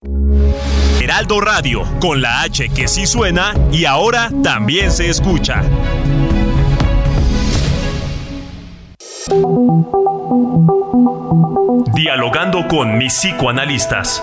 Heraldo Radio, con la H que sí suena y ahora también se escucha. Dialogando con mis psicoanalistas.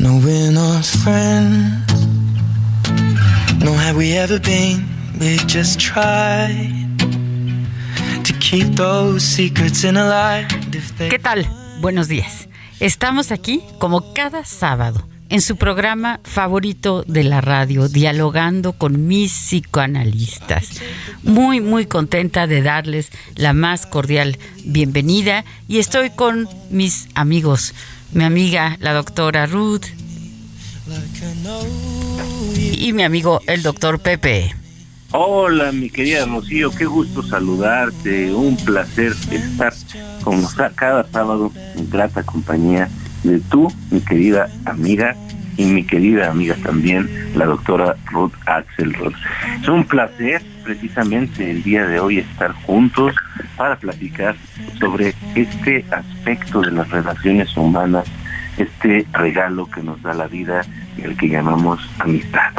No, we're not friends. No, have we ever been? We just tried to keep those secrets in a light. ¿Qué tal? Buenos días. Estamos aquí como cada sábado en su programa favorito de la radio, dialogando con mis psicoanalistas. Muy, muy contenta de darles la más cordial bienvenida y estoy con mis amigos mi amiga la doctora Ruth y mi amigo el doctor Pepe. Hola, mi querida Rocío, qué gusto saludarte, un placer estar con cada sábado en grata compañía de tú, mi querida amiga, y mi querida amiga también, la doctora Ruth Axelrod. Es un placer precisamente el día de hoy estar juntos para platicar sobre este aspecto de las relaciones humanas, este regalo que nos da la vida y el que llamamos amistad.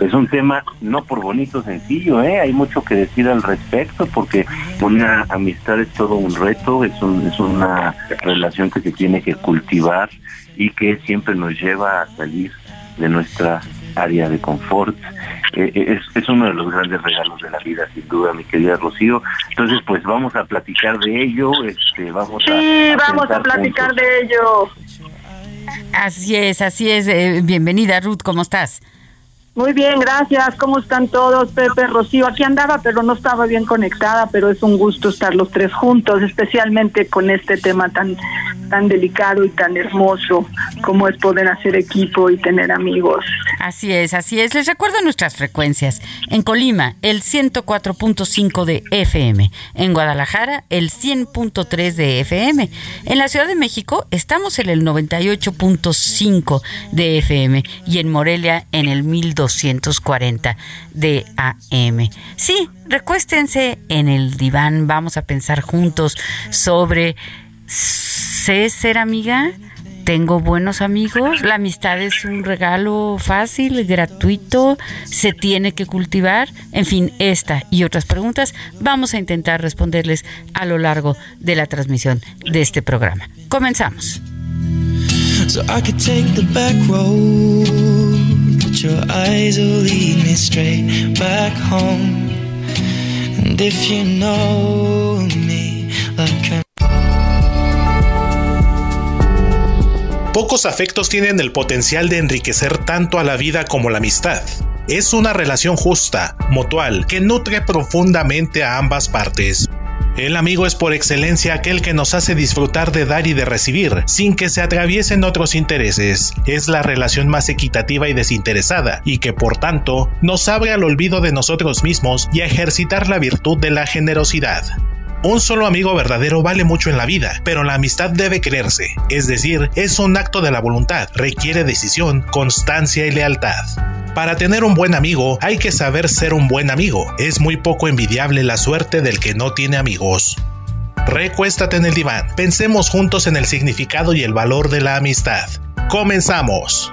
Es un tema no por bonito sencillo, ¿eh? hay mucho que decir al respecto porque una amistad es todo un reto, es, es una relación que se tiene que cultivar y que siempre nos lleva a salir de nuestra área de confort. Eh, eh, es, uno de los grandes regalos de la vida, sin duda, mi querida Rocío. Entonces, pues vamos a platicar de ello. Este, vamos sí, vamos a platicar de ello. Así es, así es. Eh, bienvenida, Ruth, ¿cómo estás? Muy bien, gracias. ¿Cómo están todos? Pepe, Rocío, aquí andaba, pero no estaba bien conectada, pero es un gusto estar los tres juntos, especialmente con este tema tan tan delicado y tan hermoso como es poder hacer equipo y tener amigos. Así es, así es. Les recuerdo nuestras frecuencias. En Colima, el 104.5 de FM. En Guadalajara, el 100.3 de FM. En la Ciudad de México, estamos en el 98.5 de FM. Y en Morelia, en el 1240 de AM. Sí, recuéstense en el diván, vamos a pensar juntos sobre sé ser amiga, tengo buenos amigos, la amistad es un regalo fácil, gratuito, se tiene que cultivar, en fin, esta y otras preguntas vamos a intentar responderles a lo largo de la transmisión de este programa. Comenzamos. Pocos afectos tienen el potencial de enriquecer tanto a la vida como la amistad. Es una relación justa, mutual, que nutre profundamente a ambas partes. El amigo es por excelencia aquel que nos hace disfrutar de dar y de recibir, sin que se atraviesen otros intereses. Es la relación más equitativa y desinteresada, y que por tanto nos abre al olvido de nosotros mismos y a ejercitar la virtud de la generosidad. Un solo amigo verdadero vale mucho en la vida, pero la amistad debe quererse, es decir, es un acto de la voluntad, requiere decisión, constancia y lealtad. Para tener un buen amigo hay que saber ser un buen amigo. Es muy poco envidiable la suerte del que no tiene amigos. Recuéstate en el diván. Pensemos juntos en el significado y el valor de la amistad. Comenzamos.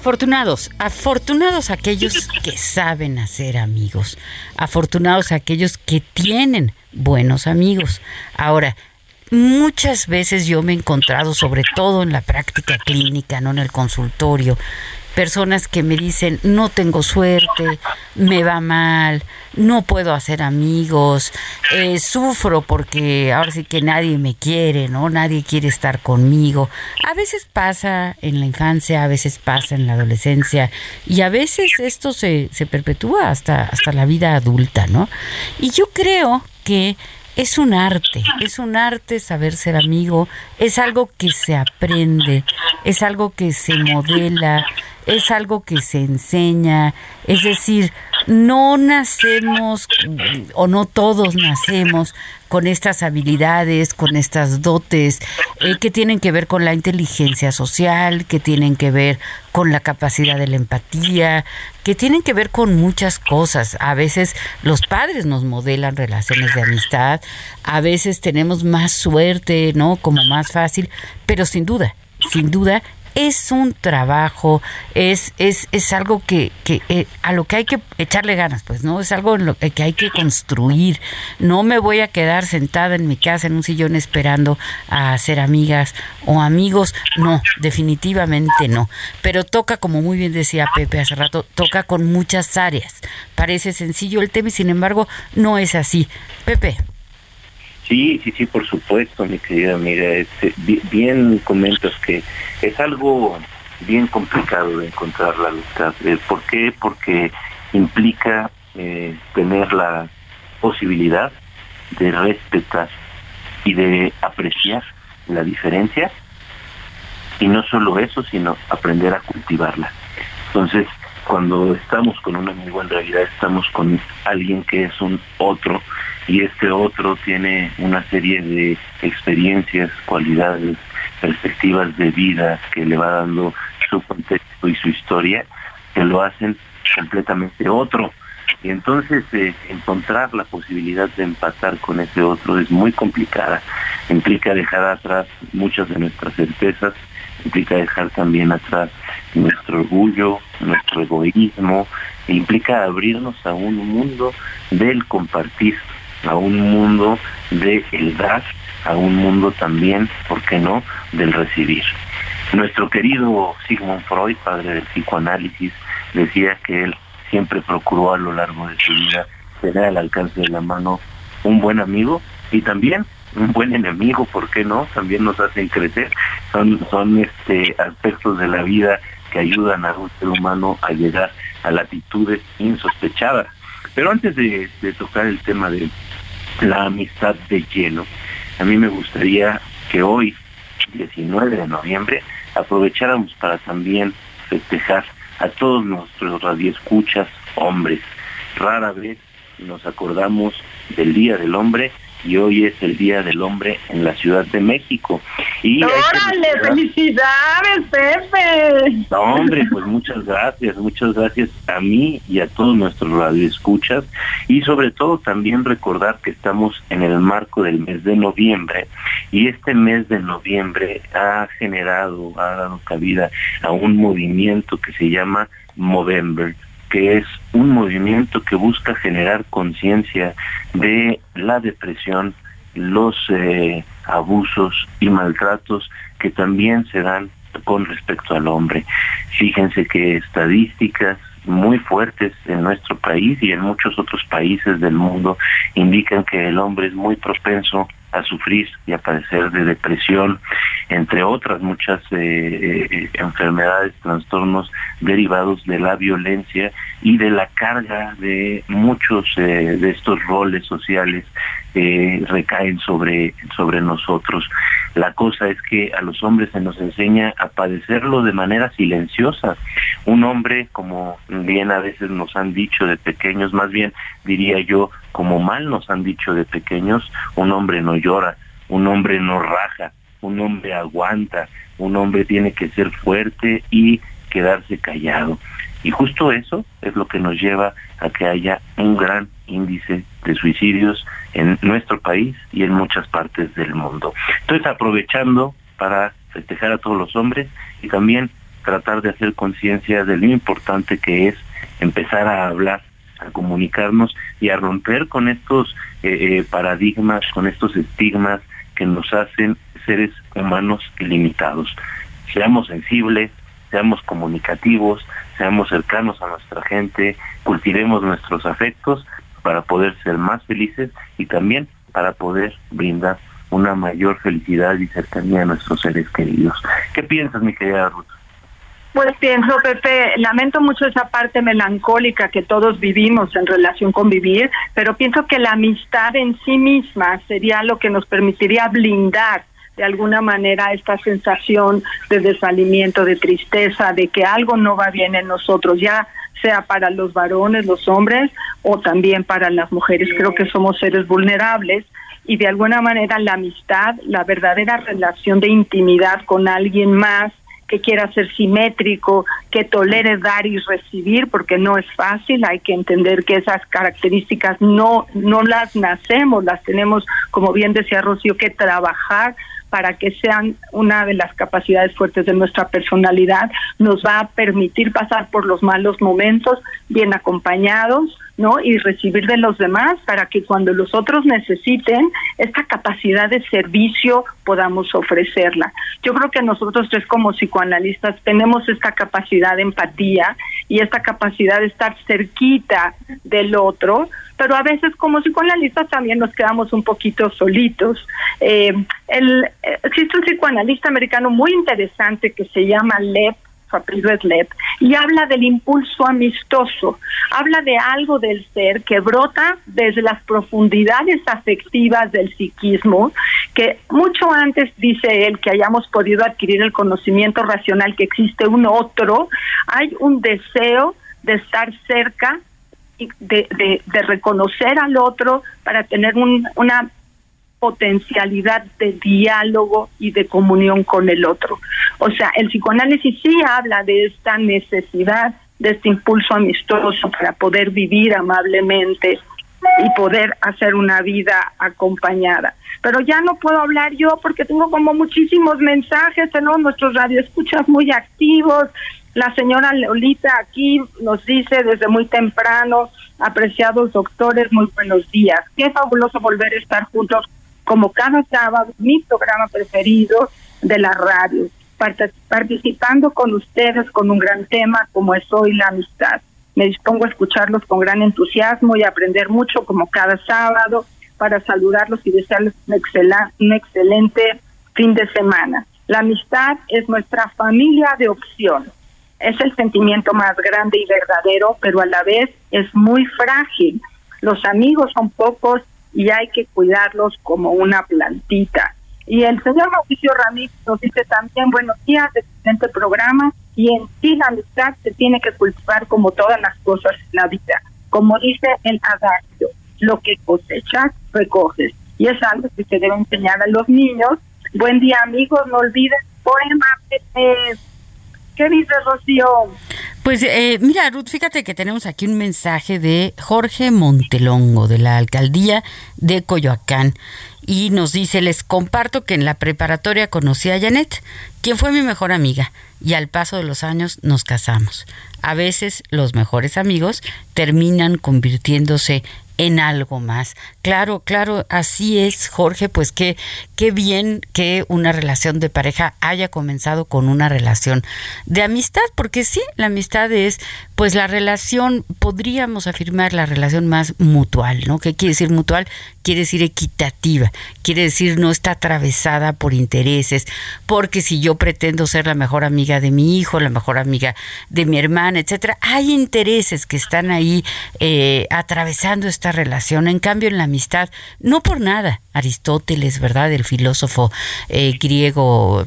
Afortunados, afortunados aquellos que saben hacer amigos, afortunados aquellos que tienen buenos amigos. Ahora, muchas veces yo me he encontrado, sobre todo en la práctica clínica, no en el consultorio, personas que me dicen, no tengo suerte, me va mal, no puedo hacer amigos, eh, sufro porque ahora sí que nadie me quiere, ¿no? Nadie quiere estar conmigo. A veces pasa en la infancia, a veces pasa en la adolescencia y a veces esto se, se perpetúa hasta, hasta la vida adulta, ¿no? Y yo creo que es un arte, es un arte saber ser amigo, es algo que se aprende, es algo que se modela, es algo que se enseña, es decir, no nacemos o no todos nacemos con estas habilidades, con estas dotes eh, que tienen que ver con la inteligencia social, que tienen que ver con la capacidad de la empatía, que tienen que ver con muchas cosas. A veces los padres nos modelan relaciones de amistad, a veces tenemos más suerte, ¿no? Como más fácil, pero sin duda, sin duda es un trabajo, es, es, es algo que, que eh, a lo que hay que echarle ganas, pues, ¿no? Es algo en lo que hay que construir. No me voy a quedar sentada en mi casa en un sillón esperando a hacer amigas o amigos. No, definitivamente no. Pero toca, como muy bien decía Pepe hace rato, toca con muchas áreas. Parece sencillo el tema y sin embargo no es así. Pepe. Sí, sí, sí, por supuesto, mi querida amiga. Este, bien comentas que es algo bien complicado de encontrar la amistad. Eh, ¿Por qué? Porque implica eh, tener la posibilidad de respetar y de apreciar la diferencia y no solo eso, sino aprender a cultivarla. Entonces, cuando estamos con un amigo, en realidad estamos con alguien que es un otro y este otro tiene una serie de experiencias, cualidades, perspectivas de vida que le va dando su contexto y su historia, que lo hacen completamente otro. Y entonces eh, encontrar la posibilidad de empatar con ese otro es muy complicada. Implica dejar atrás muchas de nuestras certezas, implica dejar también atrás nuestro orgullo, nuestro egoísmo, e implica abrirnos a un mundo del compartir, a un mundo de el dar, a un mundo también, ¿por qué no?, del recibir. Nuestro querido Sigmund Freud, padre del psicoanálisis, decía que él siempre procuró a lo largo de su vida tener al alcance de la mano un buen amigo y también un buen enemigo, ¿por qué no? También nos hacen crecer. Son, son este aspectos de la vida que ayudan a un ser humano a llegar a latitudes insospechadas. Pero antes de tocar el tema de la amistad de lleno. A mí me gustaría que hoy, 19 de noviembre, aprovecháramos para también festejar a todos nuestros radioescuchas hombres. Rara vez nos acordamos del Día del Hombre y hoy es el Día del Hombre en la Ciudad de México. Y ¡Órale! ¡Felicidades, Pepe! hombre, pues muchas gracias, muchas gracias a mí y a todos nuestros radioescuchas y sobre todo también recordar que estamos en el marco del mes de noviembre y este mes de noviembre ha generado, ha dado cabida a un movimiento que se llama Movember, que es un movimiento que busca generar conciencia de la depresión, los eh, abusos y maltratos que también se dan con respecto al hombre. Fíjense que estadísticas muy fuertes en nuestro país y en muchos otros países del mundo indican que el hombre es muy propenso a sufrir y a padecer de depresión, entre otras muchas eh, eh, enfermedades, trastornos derivados de la violencia y de la carga de muchos eh, de estos roles sociales que recaen sobre, sobre nosotros. La cosa es que a los hombres se nos enseña a padecerlo de manera silenciosa. Un hombre, como bien a veces nos han dicho de pequeños, más bien diría yo, como mal nos han dicho de pequeños, un hombre no llora, un hombre no raja, un hombre aguanta, un hombre tiene que ser fuerte y quedarse callado. Y justo eso es lo que nos lleva a que haya un gran índice de suicidios en nuestro país y en muchas partes del mundo. Entonces, aprovechando para festejar a todos los hombres y también tratar de hacer conciencia de lo importante que es empezar a hablar, a comunicarnos y a romper con estos eh, eh, paradigmas, con estos estigmas que nos hacen seres humanos ilimitados. Seamos sensibles, seamos comunicativos, seamos cercanos a nuestra gente, cultivemos nuestros afectos para poder ser más felices y también para poder brindar una mayor felicidad y cercanía a nuestros seres queridos. ¿Qué piensas, mi querida Ruth? Pues pienso, Pepe, lamento mucho esa parte melancólica que todos vivimos en relación con vivir, pero pienso que la amistad en sí misma sería lo que nos permitiría blindar de alguna manera esta sensación de desalimiento, de tristeza, de que algo no va bien en nosotros, ya sea para los varones, los hombres o también para las mujeres. Creo que somos seres vulnerables y de alguna manera la amistad, la verdadera relación de intimidad con alguien más que quiera ser simétrico, que tolere dar y recibir, porque no es fácil, hay que entender que esas características no, no las nacemos, las tenemos, como bien decía Rocío, que trabajar para que sean una de las capacidades fuertes de nuestra personalidad, nos va a permitir pasar por los malos momentos bien acompañados, ¿no? Y recibir de los demás para que cuando los otros necesiten esta capacidad de servicio podamos ofrecerla. Yo creo que nosotros tres como psicoanalistas tenemos esta capacidad de empatía y esta capacidad de estar cerquita del otro, pero a veces como psicoanalistas también nos quedamos un poquito solitos. Eh, eh, existe un psicoanalista americano muy interesante que se llama Lev su apellido es Lev, y habla del impulso amistoso, habla de algo del ser que brota desde las profundidades afectivas del psiquismo, que mucho antes, dice él, que hayamos podido adquirir el conocimiento racional que existe un otro, hay un deseo de estar cerca de, de, de, reconocer al otro para tener un, una potencialidad de diálogo y de comunión con el otro. O sea, el psicoanálisis sí habla de esta necesidad, de este impulso amistoso para poder vivir amablemente y poder hacer una vida acompañada. Pero ya no puedo hablar yo porque tengo como muchísimos mensajes, tenemos nuestros radioescuchas muy activos. La señora Lolita aquí nos dice desde muy temprano, apreciados doctores, muy buenos días. Qué fabuloso volver a estar juntos como cada sábado, mi programa preferido de la radio, participando con ustedes con un gran tema como es hoy la amistad. Me dispongo a escucharlos con gran entusiasmo y aprender mucho como cada sábado para saludarlos y desearles un, un excelente fin de semana. La amistad es nuestra familia de opción. Es el sentimiento más grande y verdadero, pero a la vez es muy frágil. Los amigos son pocos y hay que cuidarlos como una plantita. Y el señor Mauricio Ramírez nos dice también, buenos días, excelente programa, y en sí la amistad se tiene que cultivar como todas las cosas en la vida. Como dice el adagio, lo que cosechas, recoges. Y es algo que se debe enseñar a los niños. Buen día, amigos, no olviden poema ¿Qué dices, Rocío? Pues eh, mira, Ruth, fíjate que tenemos aquí un mensaje de Jorge Montelongo, de la alcaldía de Coyoacán, y nos dice, les comparto que en la preparatoria conocí a Janet, quien fue mi mejor amiga, y al paso de los años nos casamos. A veces los mejores amigos terminan convirtiéndose en algo más. Claro, claro, así es, Jorge, pues qué, qué bien que una relación de pareja haya comenzado con una relación de amistad, porque sí, la amistad es pues la relación, podríamos afirmar la relación más mutual, ¿no? ¿Qué quiere decir mutual? Quiere decir equitativa, quiere decir no está atravesada por intereses, porque si yo pretendo ser la mejor amiga de mi hijo, la mejor amiga de mi hermana, etcétera, hay intereses que están ahí eh, atravesando esta relación. En cambio, en la amistad, no por nada, Aristóteles, ¿verdad? El filósofo eh, griego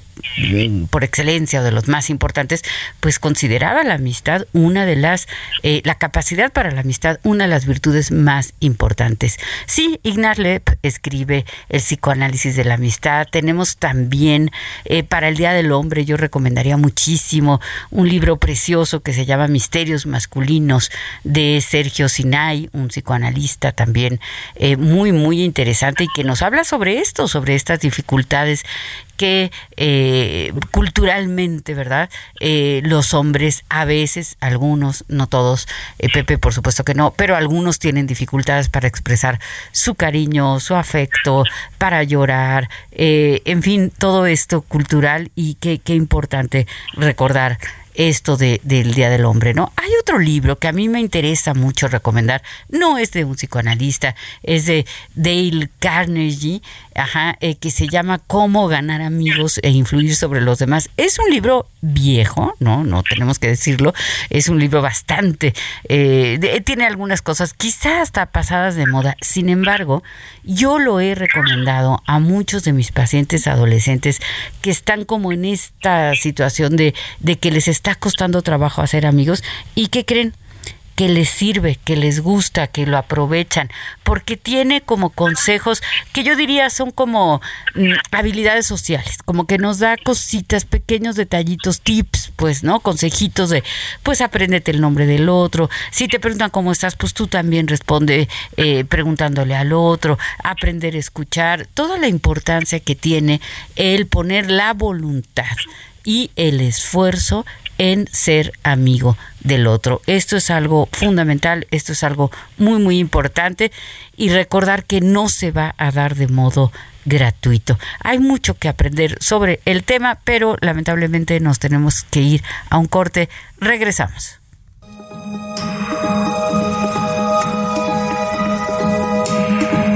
por excelencia, de los más importantes, pues consideraba la amistad una de las, eh, la capacidad para la amistad, una de las virtudes más importantes. Sí, Ignaz Lepp escribe el psicoanálisis de la amistad. Tenemos también eh, para el Día del Hombre, yo recomendaría muchísimo un libro precioso que se llama Misterios Masculinos de Sergio Sinay, un psicoanalista también muy, muy interesante y que nos habla sobre esto, sobre estas dificultades que eh, culturalmente, ¿verdad? Eh, los hombres a veces, algunos, no todos, eh, Pepe por supuesto que no, pero algunos tienen dificultades para expresar su cariño, su afecto, para llorar, en fin, todo esto cultural y qué, qué importante recordar esto de, del Día del Hombre, ¿no? Hay otro libro que a mí me interesa mucho recomendar, no es de un psicoanalista, es de Dale Carnegie, ajá, eh, que se llama Cómo ganar amigos e influir sobre los demás. Es un libro viejo, ¿no? No tenemos que decirlo, es un libro bastante, eh, tiene algunas cosas quizás hasta pasadas de moda, sin embargo, yo lo he recomendado a muchos de mis pacientes adolescentes que están como en esta situación de, de que les está costando trabajo hacer amigos y que creen que les sirve, que les gusta, que lo aprovechan, porque tiene como consejos que yo diría son como mm, habilidades sociales, como que nos da cositas, pequeños detallitos, tips, pues, ¿no? Consejitos de, pues, apréndete el nombre del otro. Si te preguntan cómo estás, pues tú también responde eh, preguntándole al otro, aprender a escuchar, toda la importancia que tiene el poner la voluntad y el esfuerzo en ser amigo del otro. Esto es algo fundamental, esto es algo muy, muy importante y recordar que no se va a dar de modo gratuito. Hay mucho que aprender sobre el tema, pero lamentablemente nos tenemos que ir a un corte. Regresamos.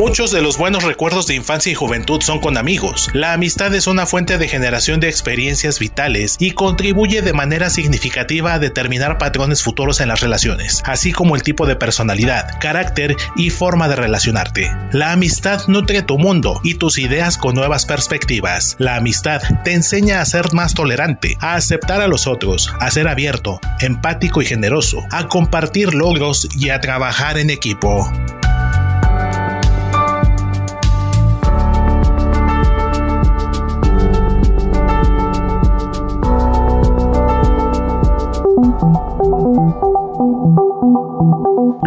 Muchos de los buenos recuerdos de infancia y juventud son con amigos. La amistad es una fuente de generación de experiencias vitales y contribuye de manera significativa a determinar patrones futuros en las relaciones, así como el tipo de personalidad, carácter y forma de relacionarte. La amistad nutre tu mundo y tus ideas con nuevas perspectivas. La amistad te enseña a ser más tolerante, a aceptar a los otros, a ser abierto, empático y generoso, a compartir logros y a trabajar en equipo.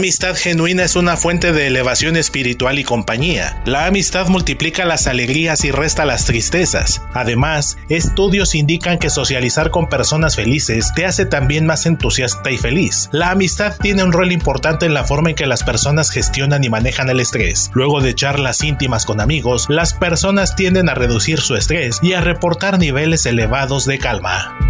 Amistad genuina es una fuente de elevación espiritual y compañía. La amistad multiplica las alegrías y resta las tristezas. Además, estudios indican que socializar con personas felices te hace también más entusiasta y feliz. La amistad tiene un rol importante en la forma en que las personas gestionan y manejan el estrés. Luego de charlas íntimas con amigos, las personas tienden a reducir su estrés y a reportar niveles elevados de calma.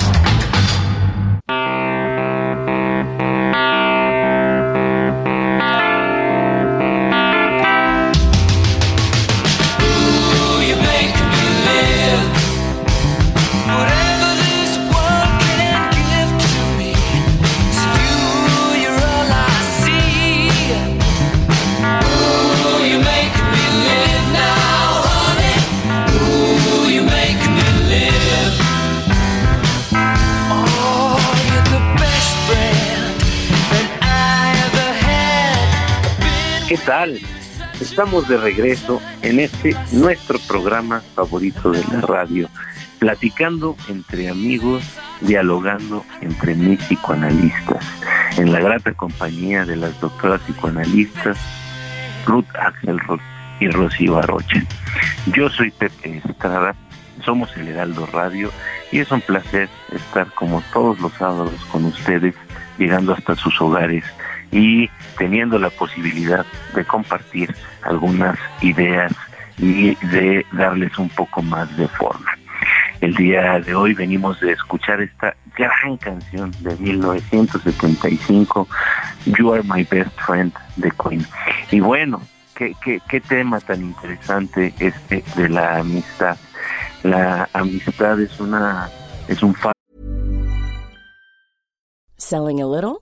Tal? Estamos de regreso en este nuestro programa favorito de la radio, platicando entre amigos, dialogando entre mis psicoanalistas, en la grata compañía de las doctoras psicoanalistas Ruth Axelrod y Rocío Arocha. Yo soy Pepe Estrada, somos el Heraldo Radio y es un placer estar como todos los sábados con ustedes, llegando hasta sus hogares y teniendo la posibilidad de compartir algunas ideas y de darles un poco más de forma. El día de hoy venimos de escuchar esta gran canción de 1975, You Are My Best Friend de Queen. Y bueno, qué, qué, tema tan interesante este de la amistad. La amistad es una es un Selling a little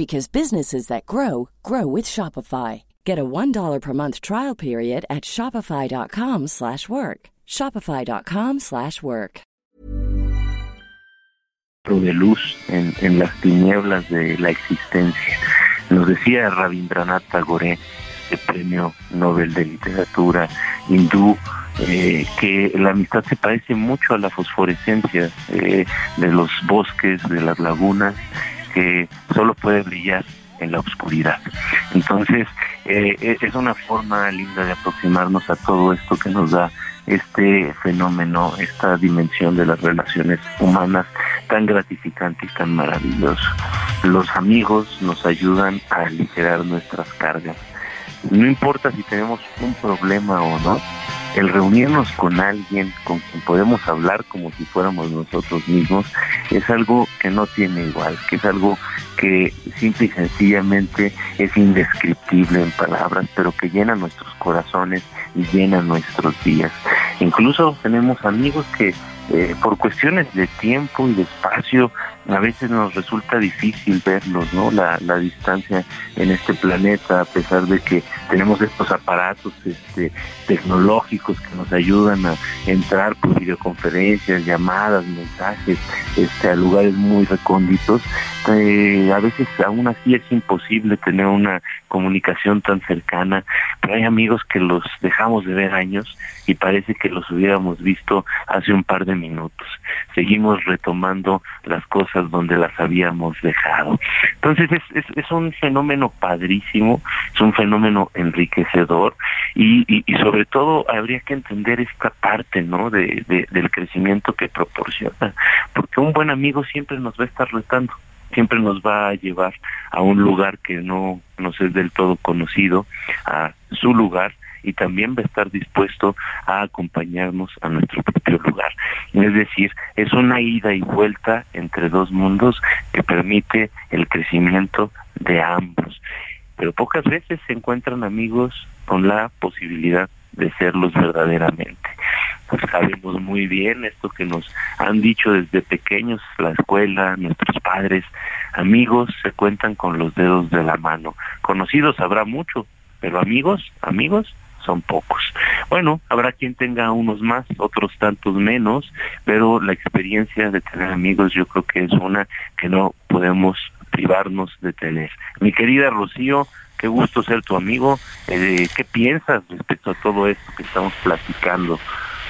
because businesses that grow grow with Shopify. Get a $1 per month trial period at shopify.com/work. shopify.com/work. de luz en, en las tinieblas de la existencia. Nos decía Rabindranath Tagore, el premio Nobel de Literatura hindú, eh, que la amistad se parece mucho a la fosforescencia eh, de los bosques, de las lagunas, que solo puede brillar en la oscuridad. Entonces, eh, e-, es una forma linda de aproximarnos a todo esto que nos da este fenómeno, esta dimensión de las relaciones humanas tan gratificante y tan maravilloso. Los amigos nos ayudan a aligerar nuestras cargas. No importa si tenemos un problema o no, el reunirnos con alguien con quien podemos hablar como si fuéramos nosotros mismos es algo que no tiene igual, que es algo que simple y sencillamente es indescriptible en palabras, pero que llena nuestros corazones y llena nuestros días. Incluso tenemos amigos que eh, por cuestiones de tiempo y de espacio a veces nos resulta difícil verlos, ¿no? La, distancia en este planeta, a pesar de que tenemos estos aparatos este, tecnológicos que nos ayudan a entrar por videoconferencias, llamadas, mensajes, este, a lugares muy recónditos, eh, a veces aún así es imposible tener una comunicación tan cercana, pero hay amigos que los dejamos de ver años y parece que los hubiéramos visto hace un par de minutos. Seguimos retomando las cosas donde las habíamos dejado. Entonces es, un fenómeno padrísimo, es un fenómeno enriquecedor y, y, sobre todo habría que entender esta parte no de, del crecimiento que proporciona, porque un buen amigo siempre nos va a estar retando siempre nos va a llevar a un lugar que no nos es del todo conocido, a su lugar y también va a estar dispuesto a acompañarnos a nuestro propio lugar. Es decir, es una ida y vuelta entre dos mundos que permite el crecimiento de ambos. Pero pocas veces se encuentran amigos con la posibilidad de serlos verdaderamente. sabemos muy bien esto que nos han dicho desde pequeños, la escuela, nuestros padres, amigos se cuentan con los dedos de la mano. Conocidos habrá mucho, pero amigos, amigos, son pocos. Bueno, habrá quien tenga unos más, otros tantos menos, pero la experiencia de tener amigos yo creo que es una que no podemos privarnos de tener. Mi querida Rocío, qué gusto ser tu amigo. Eh, ¿Qué piensas respecto a todo esto que estamos platicando?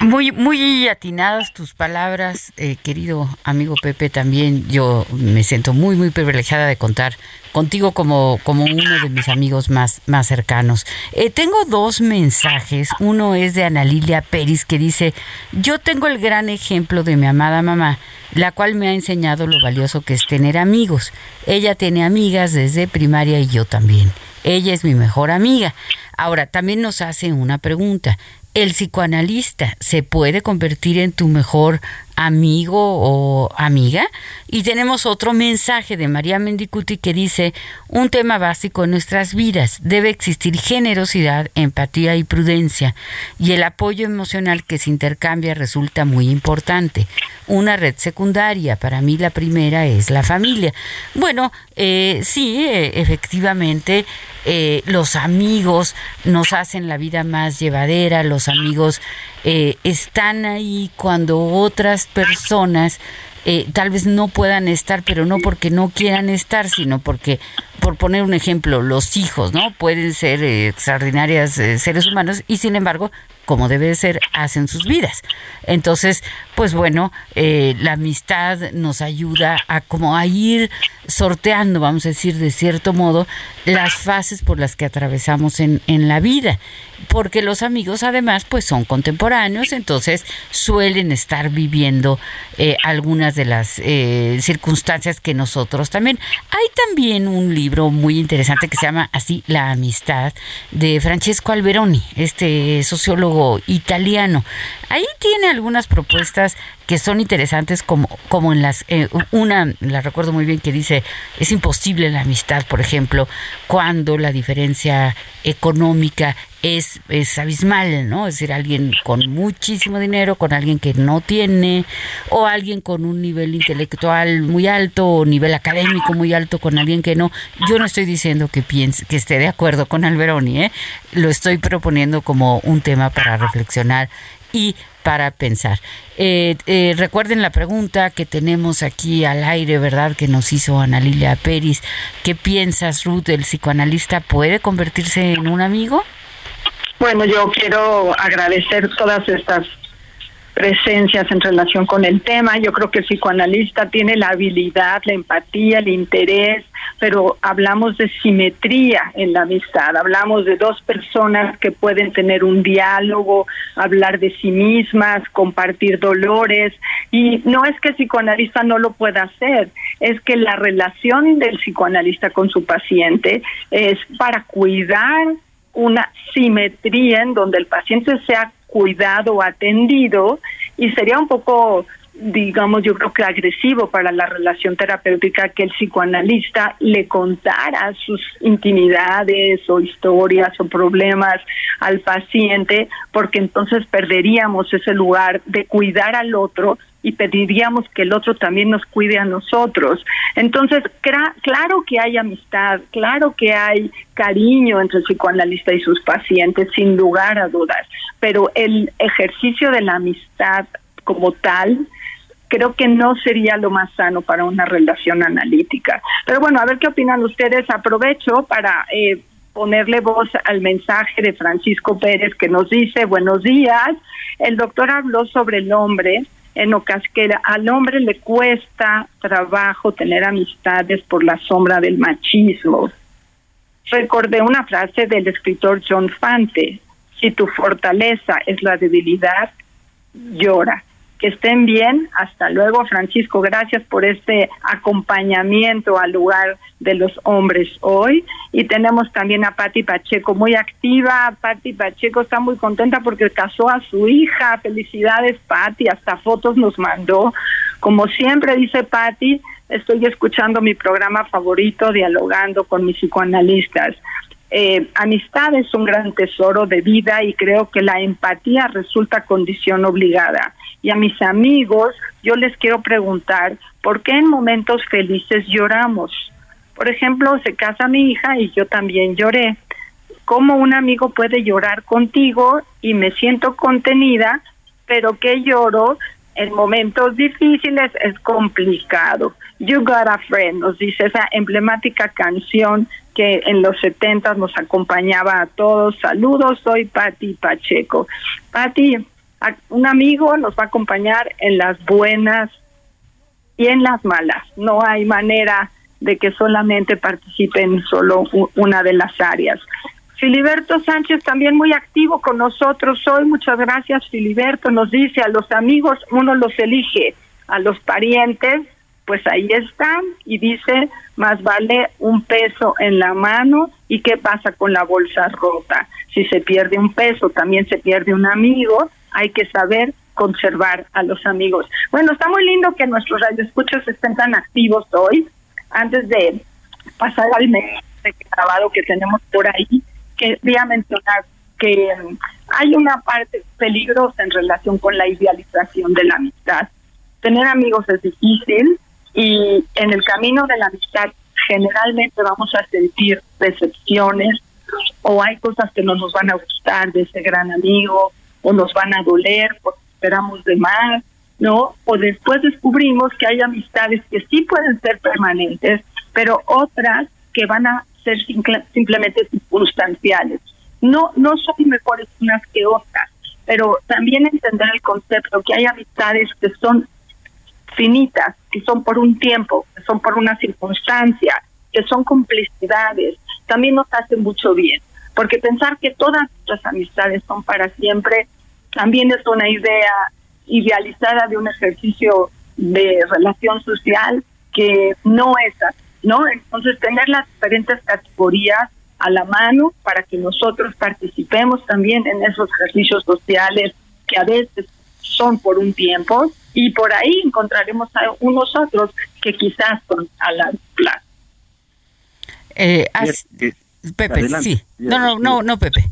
Muy, muy atinadas tus palabras, eh, querido amigo Pepe. También yo me siento muy, muy privilegiada de contar contigo como, como uno de mis amigos más, más cercanos. Eh, tengo dos mensajes. Uno es de Ana Lilia Pérez que dice, yo tengo el gran ejemplo de mi amada mamá, la cual me ha enseñado lo valioso que es tener amigos. Ella tiene amigas desde primaria y yo también. Ella es mi mejor amiga. Ahora, también nos hace una pregunta el psicoanalista se puede convertir en tu mejor amigo o amiga. Y tenemos otro mensaje de María Mendicuti que dice, un tema básico en nuestras vidas, debe existir generosidad, empatía y prudencia, y el apoyo emocional que se intercambia resulta muy importante. Una red secundaria, para mí la primera es la familia. Bueno, eh, sí, eh, efectivamente, eh, los amigos nos hacen la vida más llevadera, los amigos eh, están ahí cuando otras personas eh, tal vez no puedan estar, pero no porque no quieran estar, sino porque, por poner un ejemplo, los hijos, ¿no? Pueden ser eh, extraordinarias seres humanos y sin embargo como debe de ser, hacen sus vidas. Entonces, pues bueno, eh, la amistad nos ayuda a como a ir sorteando, vamos a decir, de cierto modo, las fases por las que atravesamos en, en la vida. Porque los amigos además pues son contemporáneos, entonces suelen estar viviendo eh, algunas de las eh, circunstancias que nosotros también. Hay también un libro muy interesante que se llama así La amistad de Francesco Alberoni, este sociólogo italiano. Ahí tiene algunas propuestas que son interesantes como, como en las, eh, una, la recuerdo muy bien que dice, es imposible la amistad, por ejemplo, cuando la diferencia económica es, es abismal, ¿no? Es decir, alguien con muchísimo dinero, con alguien que no tiene, o alguien con un nivel intelectual muy alto, o nivel académico muy alto, con alguien que no. Yo no estoy diciendo que piense, que esté de acuerdo con Alberoni, ¿eh? Lo estoy proponiendo como un tema para reflexionar y para pensar. Eh, eh, recuerden la pregunta que tenemos aquí al aire, ¿verdad? Que nos hizo Ana Lilia Pérez. ¿Qué piensas, Ruth? ¿El psicoanalista puede convertirse en un amigo? Bueno, yo quiero agradecer todas estas presencias en relación con el tema. Yo creo que el psicoanalista tiene la habilidad, la empatía, el interés, pero hablamos de simetría en la amistad, hablamos de dos personas que pueden tener un diálogo, hablar de sí mismas, compartir dolores, y no es que el psicoanalista no lo pueda hacer, es que la relación del psicoanalista con su paciente es para cuidar una simetría en donde el paciente sea cuidado, atendido, y sería un poco digamos, yo creo que agresivo para la relación terapéutica que el psicoanalista le contara sus intimidades o historias o problemas al paciente, porque entonces perderíamos ese lugar de cuidar al otro y pediríamos que el otro también nos cuide a nosotros. Entonces, claro que hay amistad, claro que hay cariño entre el psicoanalista y sus pacientes, sin lugar a dudas, pero el ejercicio de la amistad como tal, creo que no sería lo más sano para una relación analítica. Pero bueno, a ver qué opinan ustedes. Aprovecho para eh, ponerle voz al mensaje de Francisco Pérez que nos dice, buenos días, el doctor habló sobre el hombre en ocasiones al hombre le cuesta trabajo tener amistades por la sombra del machismo. Recordé una frase del escritor John Fante, si tu fortaleza es la debilidad, llora. Que estén bien. Hasta luego, Francisco. Gracias por este acompañamiento al lugar de los hombres hoy. Y tenemos también a Patti Pacheco, muy activa. Patti Pacheco está muy contenta porque casó a su hija. Felicidades, Patti. Hasta fotos nos mandó. Como siempre dice Patti, estoy escuchando mi programa favorito, dialogando con mis psicoanalistas. Eh, amistad es un gran tesoro de vida y creo que la empatía resulta condición obligada. Y a mis amigos, yo les quiero preguntar, ¿por qué en momentos felices lloramos? Por ejemplo, se casa mi hija y yo también lloré. ¿Cómo un amigo puede llorar contigo y me siento contenida, pero que lloro en momentos difíciles es complicado? You Got a Friend, nos dice esa emblemática canción que en los 70 nos acompañaba a todos. Saludos, soy Patti Pacheco. Patti, un amigo nos va a acompañar en las buenas y en las malas. No hay manera de que solamente participe en solo una de las áreas. Filiberto Sánchez también muy activo con nosotros hoy. Muchas gracias, Filiberto. Nos dice a los amigos uno los elige, a los parientes pues ahí están y dice, más vale un peso en la mano y qué pasa con la bolsa rota. Si se pierde un peso, también se pierde un amigo, hay que saber conservar a los amigos. Bueno, está muy lindo que nuestros radioescuchas estén tan activos hoy. Antes de pasar al mes de grabado que tenemos por ahí, quería mencionar que mm, hay una parte peligrosa en relación con la idealización de la amistad. Tener amigos es difícil, y en el camino de la amistad generalmente vamos a sentir decepciones o hay cosas que no nos van a gustar de ese gran amigo o nos van a doler porque esperamos de más, ¿no? O después descubrimos que hay amistades que sí pueden ser permanentes, pero otras que van a ser simplemente circunstanciales. No, no son mejores unas que otras, pero también entender el concepto que hay amistades que son finitas, que son por un tiempo, que son por una circunstancia, que son complicidades, también nos hacen mucho bien. Porque pensar que todas nuestras amistades son para siempre también es una idea idealizada de un ejercicio de relación social que no es así, ¿no? Entonces, tener las diferentes categorías a la mano para que nosotros participemos también en esos ejercicios sociales que a veces son por un tiempo y por ahí encontraremos a unos otros que quizás son a largo plazo. Eh, Pepe, sí. No, no, no, no, Pepe.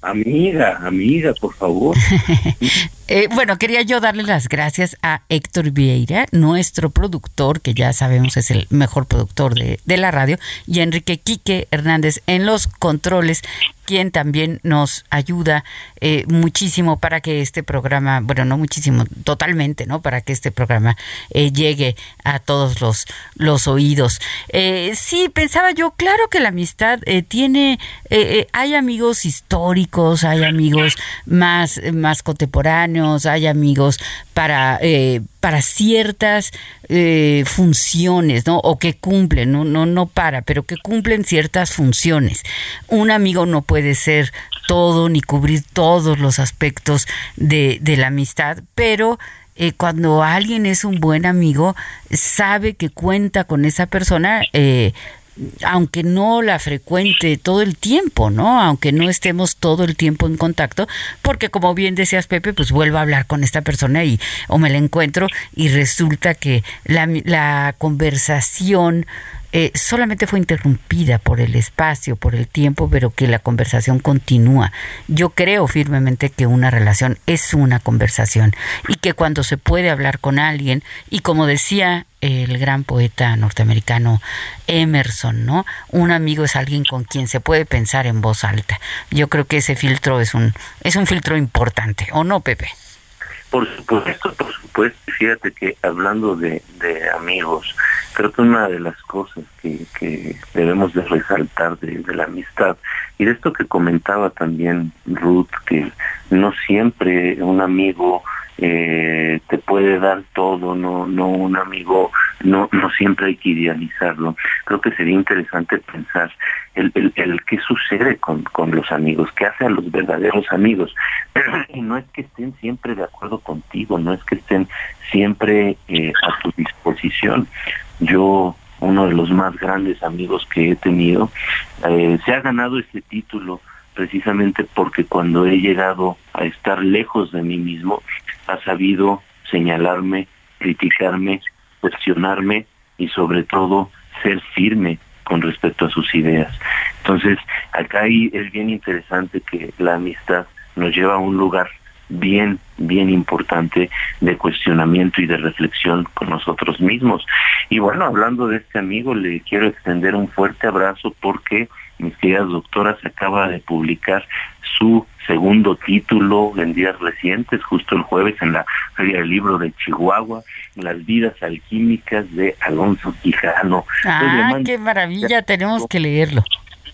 Amiga, amiga, por favor. Eh, bueno, quería yo darle las gracias a Héctor Vieira, nuestro productor, que ya sabemos es el mejor productor de, de la radio, y a Enrique Quique Hernández en los controles quien también nos ayuda eh, muchísimo para que este programa, bueno, no muchísimo, totalmente, ¿no? Para que este programa eh, llegue a todos los, los oídos. Eh, sí, pensaba yo, claro que la amistad tiene, hay amigos históricos, hay amigos más, más contemporáneos, hay amigos para, para ciertas funciones, ¿no? O que cumplen, no, no, no para, pero que cumplen ciertas funciones. Un amigo no puede ser todo ni cubrir todos los aspectos de, la amistad, pero eh, cuando alguien es un buen amigo, sabe que cuenta con esa persona, eh, aunque no la frecuente todo el tiempo, ¿no? Aunque no estemos todo el tiempo en contacto, porque como bien decías Pepe, pues vuelvo a hablar con esta persona y o me la encuentro y resulta que la, la conversación eh, solamente fue interrumpida por el espacio, por el tiempo, pero que la conversación continúa. Yo creo firmemente que una relación es una conversación y que cuando se puede hablar con alguien, y como decía el gran poeta norteamericano Emerson, ¿no? Un amigo es alguien con quien se puede pensar en voz alta. Yo creo que ese filtro es un es un filtro importante, ¿o no, Pepe? Por supuesto, por supuesto. Fíjate que hablando de, amigos, creo que una de las cosas que, debemos de resaltar de, la amistad y de esto que comentaba también Ruth, que no siempre un amigo eh, te puede dar todo, no, no un amigo, no, no siempre hay que idealizarlo. Creo que sería interesante pensar el, el, el qué sucede con, con los amigos, qué hace a los verdaderos amigos. y no es que estén siempre de acuerdo contigo, no es que estén siempre eh, a tu disposición. Yo uno de los más grandes amigos que he tenido, eh, se ha ganado este título precisamente porque cuando he llegado a estar lejos de mí mismo, ha sabido señalarme, criticarme, cuestionarme y sobre todo ser firme con respecto a sus ideas. Entonces, acá es bien interesante que la amistad nos lleva a un lugar bien, bien importante de cuestionamiento y de reflexión con nosotros mismos. Y bueno, hablando de este amigo, le quiero extender un fuerte abrazo porque mis queridas doctoras acaba de publicar su segundo título en días recientes, justo el jueves en la Feria del Libro de Chihuahua, Las vidas alquímicas de Alonso Quijano. Ah, qué maravilla, tenemos que leerlo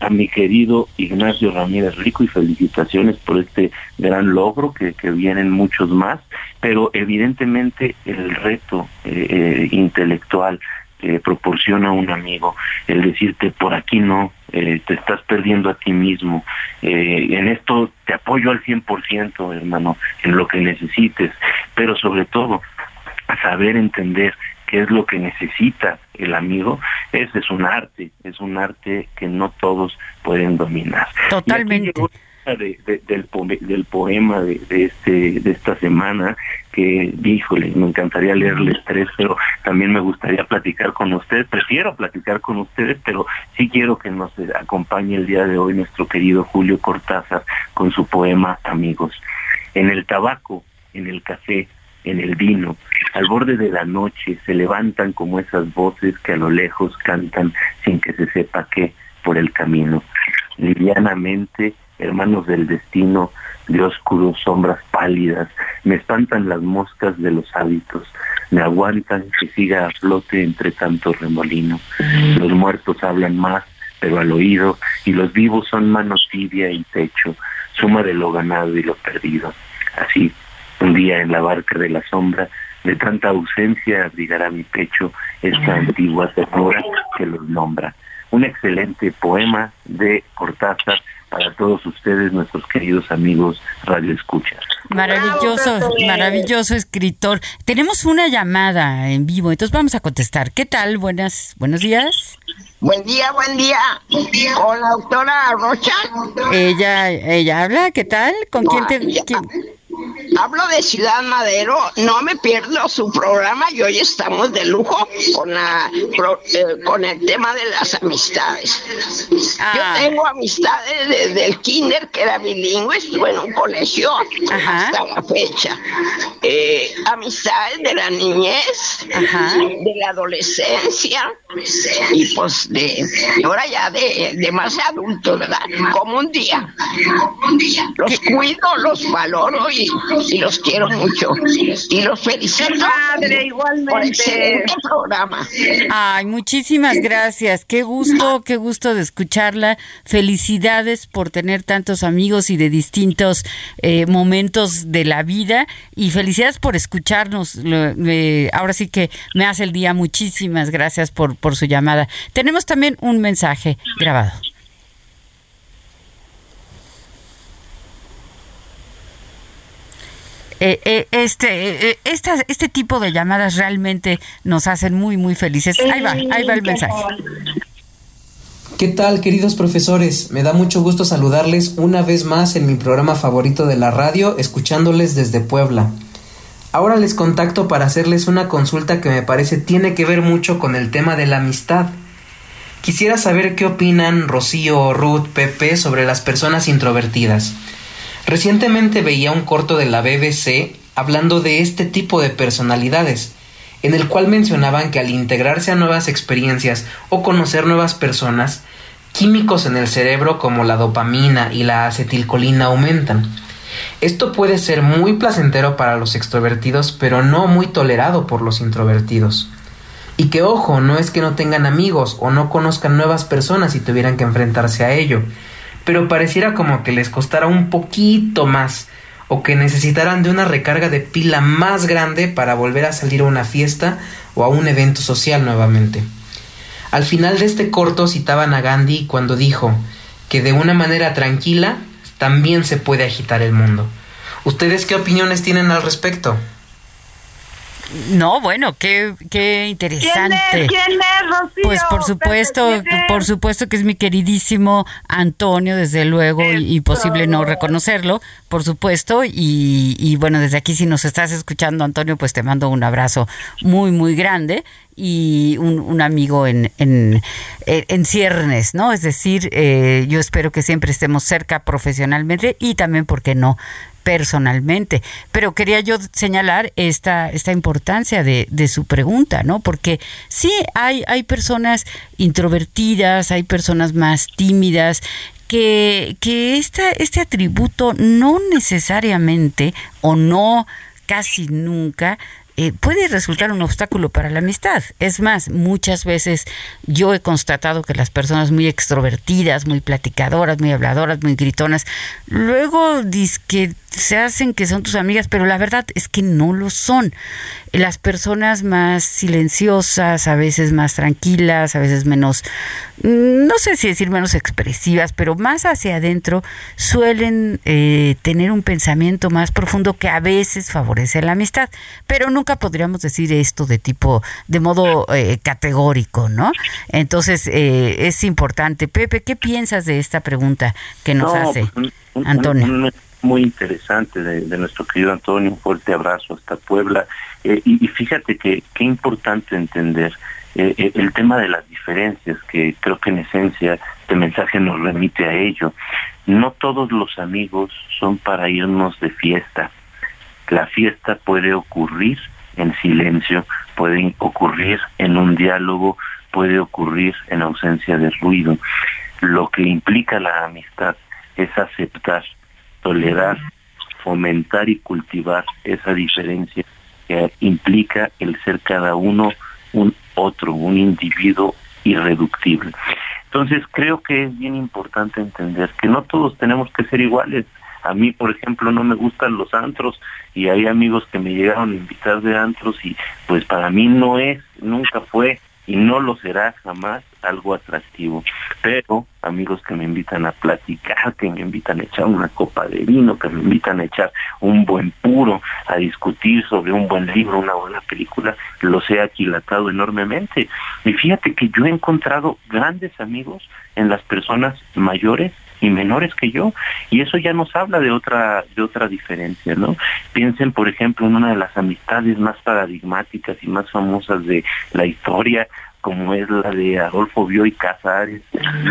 a mi querido Ignacio Ramírez Rico y felicitaciones por este gran logro que, vienen muchos más, pero evidentemente el reto eh, eh, intelectual que proporciona un amigo, el decirte por aquí no, eh, te estás perdiendo a ti mismo, en esto te apoyo al 100%, hermano, en lo que necesites, pero sobre todo a saber entender qué es lo que necesita el amigo, ese es un arte, es un arte que no todos pueden dominar. Totalmente. De, del, del poema de, este de esta semana que híjole me encantaría leerles tres pero también me gustaría platicar con ustedes prefiero platicar con ustedes pero sí quiero que nos acompañe el día de hoy nuestro querido Julio Cortázar con su poema amigos en el tabaco en el café en el vino, al borde de la noche se levantan como esas voces que a lo lejos cantan sin que se sepa qué por el camino. Livianamente, hermanos del destino, de oscuros sombras pálidas, me espantan las moscas de los hábitos, me aguantan que siga a flote entre tanto remolino. Los muertos hablan más, pero al oído, y los vivos son mano tibia y techo, suma de lo ganado y lo perdido. Así, un día en la barca de la sombra, de tanta ausencia abrigará mi pecho esta antigua ternura que los nombra. Un excelente poema de Cortázar para todos ustedes, nuestros queridos amigos Radio Escucha. Maravilloso, maravilloso escritor. Tenemos una llamada en vivo, entonces vamos a contestar. ¿Qué tal? Buenas, buenos días. Buen día, buen día. Con la doctora Rocha. Ella, ella habla, ¿qué tal? ¿Con quién te...? Hablo de Ciudad Madero, no me pierdo su programa y hoy estamos de lujo con, la, eh, con el tema de las amistades. Yo ah. tengo amistades desde el kinder, que era bilingüe, estuve en un colegio hasta la fecha. Eh, amistades de la niñez, de la adolescencia y pues de, ahora ya de, más adulto, ¿verdad? Como un día. Los cuido, los valoro y y los quiero mucho. Y los felicito. Padre, igualmente. programa. Ay, muchísimas gracias. Qué gusto, qué gusto de escucharla. Felicidades por tener tantos amigos y de distintos eh, momentos de la vida. Y felicidades por escucharnos. ahora sí que me hace el día. Muchísimas gracias por, por su llamada. Tenemos también un mensaje grabado. Eh, eh, este, eh, este tipo de llamadas realmente nos hacen muy, muy felices. Ahí va, ahí va el mensaje. ¿Qué tal, queridos profesores? Me da mucho gusto saludarles una vez más en mi programa favorito de la radio, escuchándoles desde Puebla. Ahora les contacto para hacerles una consulta que me parece tiene que ver mucho con el tema de la amistad. Quisiera saber qué opinan Rocío, Ruth, Pepe sobre las personas introvertidas. Recientemente veía un corto de la BBC hablando de este tipo de personalidades, en el cual mencionaban que al integrarse a nuevas experiencias o conocer nuevas personas, químicos en el cerebro como la dopamina y la acetilcolina aumentan. Esto puede ser muy placentero para los extrovertidos, pero no muy tolerado por los introvertidos. Y que ojo, no es que no tengan amigos o no conozcan nuevas personas y tuvieran que enfrentarse a ello, pero pareciera como que les costara un poquito más o que necesitaran de una recarga de pila más grande para volver a salir a una fiesta o a un evento social nuevamente. Al final de este corto citaban a Gandhi cuando dijo que de una manera tranquila también se puede agitar el mundo. ¿Ustedes qué opiniones tienen al respecto? No, bueno, qué, qué interesante. ¿Quién es? ¿Quién es, Rocío? Pues por supuesto, por supuesto que es mi queridísimo Antonio, desde luego, y, posible no reconocerlo, por supuesto. Y, y, bueno, desde aquí si nos estás escuchando, Antonio, pues te mando un abrazo muy, muy grande y un, un amigo en, en, en, ciernes, ¿no? Es decir, eh, yo espero que siempre estemos cerca profesionalmente y también, ¿por qué no? Personalmente. Pero quería yo señalar esta, esta importancia de, su pregunta, ¿no? Porque sí hay, hay personas introvertidas, hay personas más tímidas. Que, que esta, este atributo no necesariamente o no casi nunca eh, puede resultar un obstáculo para la amistad. Es más, muchas veces yo he constatado que las personas muy extrovertidas, muy platicadoras, muy habladoras, muy gritonas, luego que se hacen que son tus amigas, pero la verdad es que no lo son. Las personas más silenciosas, a veces más tranquilas, a veces menos, no sé si decir menos expresivas, pero más hacia adentro, suelen eh, tener un pensamiento más profundo que a veces favorece la amistad. Pero nunca podríamos decir esto de tipo, de modo eh, categórico, ¿no? Entonces, eh, es importante. Pepe, ¿qué piensas de esta pregunta que nos hace pues, Antonio? muy interesante de, nuestro querido Antonio, un fuerte abrazo hasta Puebla. Eh, y, fíjate que qué importante entender eh, eh, el tema de las diferencias, que creo que en esencia este mensaje nos remite a ello. No todos los amigos son para irnos de fiesta. La fiesta puede ocurrir en silencio, puede ocurrir en un diálogo, puede ocurrir en ausencia de ruido. Lo que implica la amistad es aceptar tolerar, fomentar y cultivar esa diferencia que implica el ser cada uno un otro, un individuo irreductible. Entonces creo que es bien importante entender que no todos tenemos que ser iguales. A mí, por ejemplo, no me gustan los antros y hay amigos que me llegaron a invitar de antros y pues para mí no es, nunca fue y no lo será jamás algo atractivo. Pero amigos que me invitan a platicar, que me invitan a echar una copa de vino, que me invitan a echar un buen puro, a discutir sobre un buen libro, una buena película, los he aquilatado enormemente. Y fíjate que yo he encontrado grandes amigos en las personas mayores y menores que yo y eso ya nos habla de otra de otra diferencia no piensen por ejemplo en una de las amistades más paradigmáticas y más famosas de la historia como es la de Adolfo Bioy Casares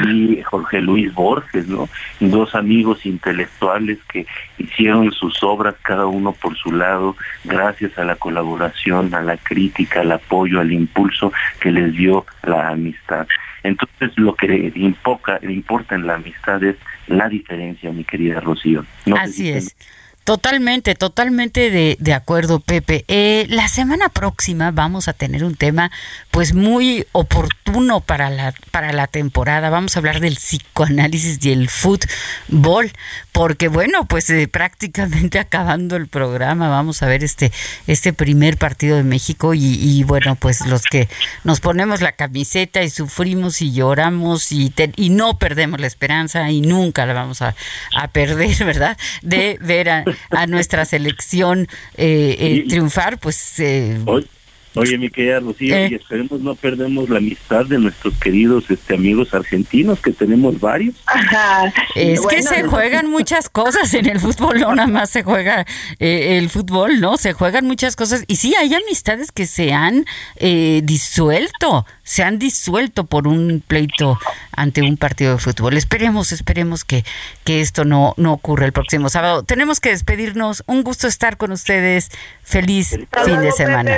y Jorge Luis Borges, ¿no? Dos amigos intelectuales que hicieron sus obras cada uno por su lado, gracias a la colaboración, a la crítica, al apoyo, al impulso que les dio la amistad. Entonces lo que importa, importa en la amistad es la diferencia, mi querida Rocío. Así es. Totalmente, totalmente de, de acuerdo, Pepe. Eh, la semana próxima vamos a tener un tema, pues muy oportuno para la para la temporada. Vamos a hablar del psicoanálisis y el fútbol, porque bueno, pues eh, prácticamente acabando el programa vamos a ver este este primer partido de México y, bueno, pues los que nos ponemos la camiseta y sufrimos y lloramos y y no perdemos la esperanza y nunca la vamos a, a perder, ¿verdad? De ver a a nuestra selección eh, eh, triunfar, pues... Eh, Oye, mi querida Rocío, y esperemos no perdemos la amistad de nuestros queridos este amigos argentinos, que tenemos varios. Es que se juegan muchas cosas en el fútbol, no nada más se juega el fútbol, ¿no? Se juegan muchas cosas. Y sí, hay amistades que se han disuelto se han disuelto por un pleito ante un partido de fútbol. Esperemos, esperemos que, que esto no, no ocurra el próximo sábado. Tenemos que despedirnos. Un gusto estar con ustedes. Feliz fin de semana.